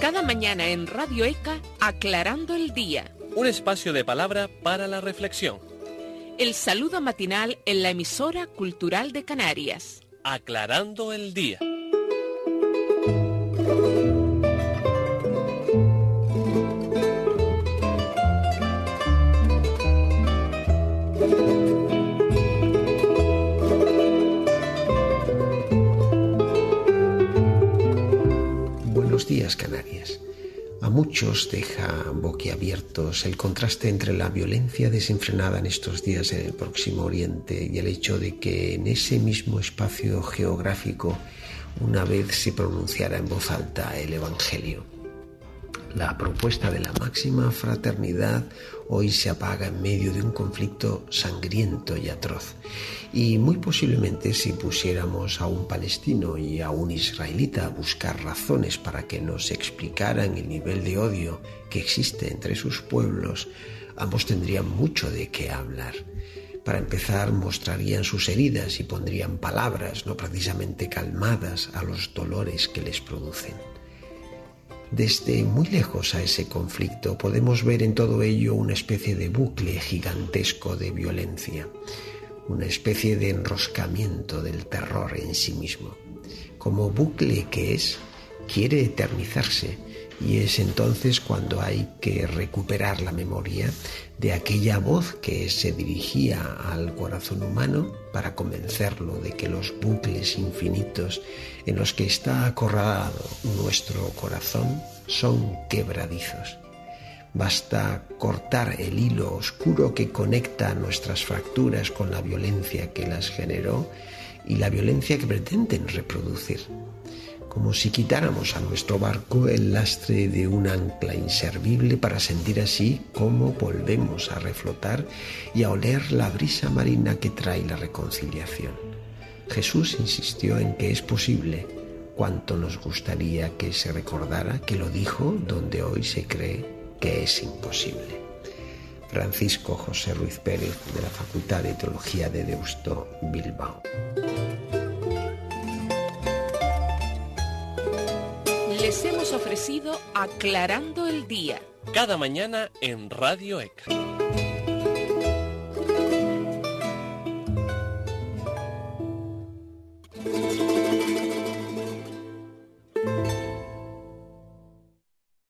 Cada mañana en Radio ECA, Aclarando el Día. Un espacio de palabra para la reflexión. El saludo matinal en la emisora cultural de Canarias. Aclarando el Día. Canarias. A muchos deja boquiabiertos el contraste entre la violencia desenfrenada en estos días en el Próximo Oriente y el hecho de que en ese mismo espacio geográfico una vez se pronunciara en voz alta el Evangelio. La propuesta de la máxima fraternidad hoy se apaga en medio de un conflicto sangriento y atroz. Y muy posiblemente si pusiéramos a un palestino y a un israelita a buscar razones para que nos explicaran el nivel de odio que existe entre sus pueblos, ambos tendrían mucho de qué hablar. Para empezar, mostrarían sus heridas y pondrían palabras no precisamente calmadas a los dolores que les producen. Desde muy lejos a ese conflicto podemos ver en todo ello una especie de bucle gigantesco de violencia, una especie de enroscamiento del terror en sí mismo. Como bucle que es, quiere eternizarse y es entonces cuando hay que recuperar la memoria de aquella voz que se dirigía al corazón humano para convencerlo de que los bucles infinitos en los que está acorralado nuestro corazón son quebradizos. Basta cortar el hilo oscuro que conecta nuestras fracturas con la violencia que las generó y la violencia que pretenden reproducir como si quitáramos a nuestro barco el lastre de un ancla inservible para sentir así cómo volvemos a reflotar y a oler la brisa marina que trae la reconciliación. Jesús insistió en que es posible, cuanto nos gustaría que se recordara que lo dijo donde hoy se cree que es imposible. Francisco José Ruiz Pérez de la Facultad de Teología de Deusto, Bilbao. Hemos ofrecido Aclarando el Día. Cada mañana en Radio ECA.